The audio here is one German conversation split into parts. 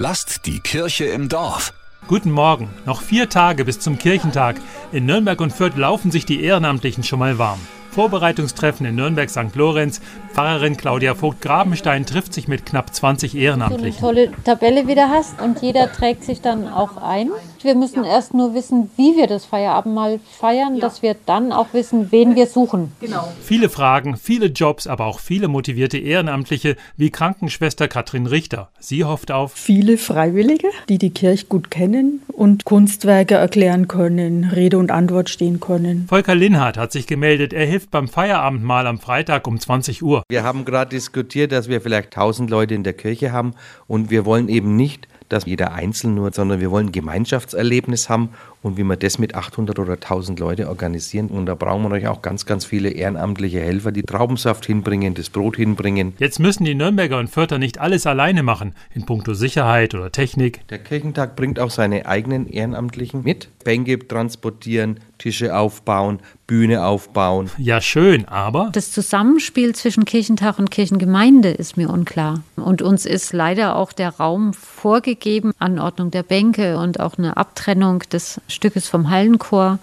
Lasst die Kirche im Dorf. Guten Morgen. Noch vier Tage bis zum Kirchentag. In Nürnberg und Fürth laufen sich die Ehrenamtlichen schon mal warm. Vorbereitungstreffen in Nürnberg St. Lorenz. Pfarrerin Claudia Vogt-Grabenstein trifft sich mit knapp 20 Ehrenamtlichen. So eine tolle Tabelle wieder hast und jeder trägt sich dann auch ein. Wir müssen erst nur wissen, wie wir das Feierabendmahl feiern, ja. dass wir dann auch wissen, wen wir suchen. Genau. Viele Fragen, viele Jobs, aber auch viele motivierte Ehrenamtliche wie Krankenschwester Katrin Richter. Sie hofft auf viele Freiwillige, die die Kirche gut kennen und Kunstwerke erklären können, Rede und Antwort stehen können. Volker Linhardt hat sich gemeldet. Er hilft beim Feierabendmahl am Freitag um 20 Uhr. Wir haben gerade diskutiert, dass wir vielleicht 1000 Leute in der Kirche haben und wir wollen eben nicht, dass jeder einzeln nur, sondern wir wollen ein Gemeinschaftserlebnis haben und wie wir das mit 800 oder 1000 Leute organisieren. Und da brauchen wir natürlich auch ganz, ganz viele ehrenamtliche Helfer, die Traubensaft hinbringen, das Brot hinbringen. Jetzt müssen die Nürnberger und Fürther nicht alles alleine machen, in puncto Sicherheit oder Technik. Der Kirchentag bringt auch seine eigenen Ehrenamtlichen mit. Bänke transportieren, Tische aufbauen, Bühne aufbauen. Ja, schön, aber. Das Zusammenspiel zwischen Kirchentag und Kirchengemeinde ist mir unklar. Und uns ist leider auch der Raum vorgegeben, Anordnung der Bänke und auch eine Abtrennung des Stückes vom Hallenchor,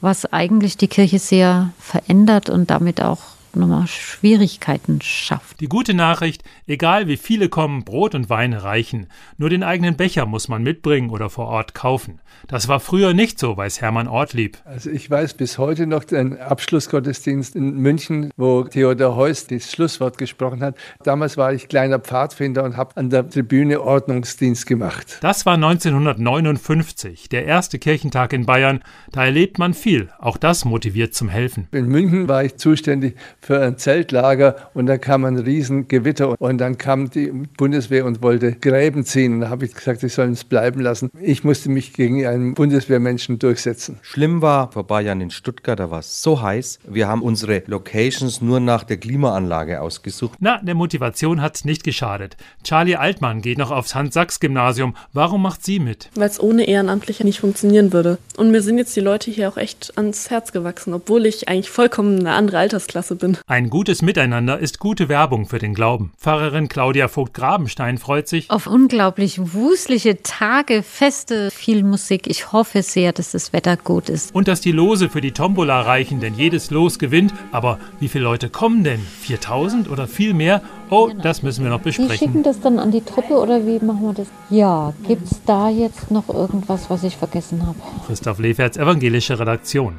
was eigentlich die Kirche sehr verändert und damit auch nochmal Schwierigkeiten schafft. Die gute Nachricht, egal wie viele kommen, Brot und Wein reichen. Nur den eigenen Becher muss man mitbringen oder vor Ort kaufen. Das war früher nicht so, weiß Hermann Ortlieb. Also ich weiß bis heute noch den Abschlussgottesdienst in München, wo Theodor Heuss das Schlusswort gesprochen hat. Damals war ich kleiner Pfadfinder und habe an der Tribüne Ordnungsdienst gemacht. Das war 1959, der erste Kirchentag in Bayern. Da erlebt man viel. Auch das motiviert zum Helfen. In München war ich zuständig für ein Zeltlager und da kam ein Riesengewitter und dann kam die Bundeswehr und wollte Gräben ziehen. Und da habe ich gesagt, ich soll es bleiben lassen. Ich musste mich gegen einen Bundeswehrmenschen durchsetzen. Schlimm war vor Bayern in Stuttgart, da war es so heiß. Wir haben unsere Locations nur nach der Klimaanlage ausgesucht. Na, der Motivation hat nicht geschadet. Charlie Altmann geht noch aufs Hans-Sachs-Gymnasium. Warum macht sie mit? Weil es ohne Ehrenamtliche nicht funktionieren würde. Und mir sind jetzt die Leute hier auch echt ans Herz gewachsen, obwohl ich eigentlich vollkommen eine andere Altersklasse bin. Ein gutes Miteinander ist gute Werbung für den Glauben. Pfarrerin Claudia Vogt-Grabenstein freut sich auf unglaublich wusliche Tage, Feste, viel Musik. Ich hoffe sehr, dass das Wetter gut ist. Und dass die Lose für die Tombola reichen, denn jedes Los gewinnt. Aber wie viele Leute kommen denn? 4000 oder viel mehr? Oh, genau. das müssen wir noch besprechen. Sie schicken das dann an die Truppe oder wie machen wir das? Ja, gibt es da jetzt noch irgendwas, was ich vergessen habe? Christoph Leferts Evangelische Redaktion.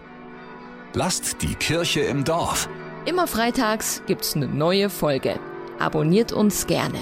Lasst die Kirche im Dorf. Immer freitags gibt's eine neue Folge. Abonniert uns gerne.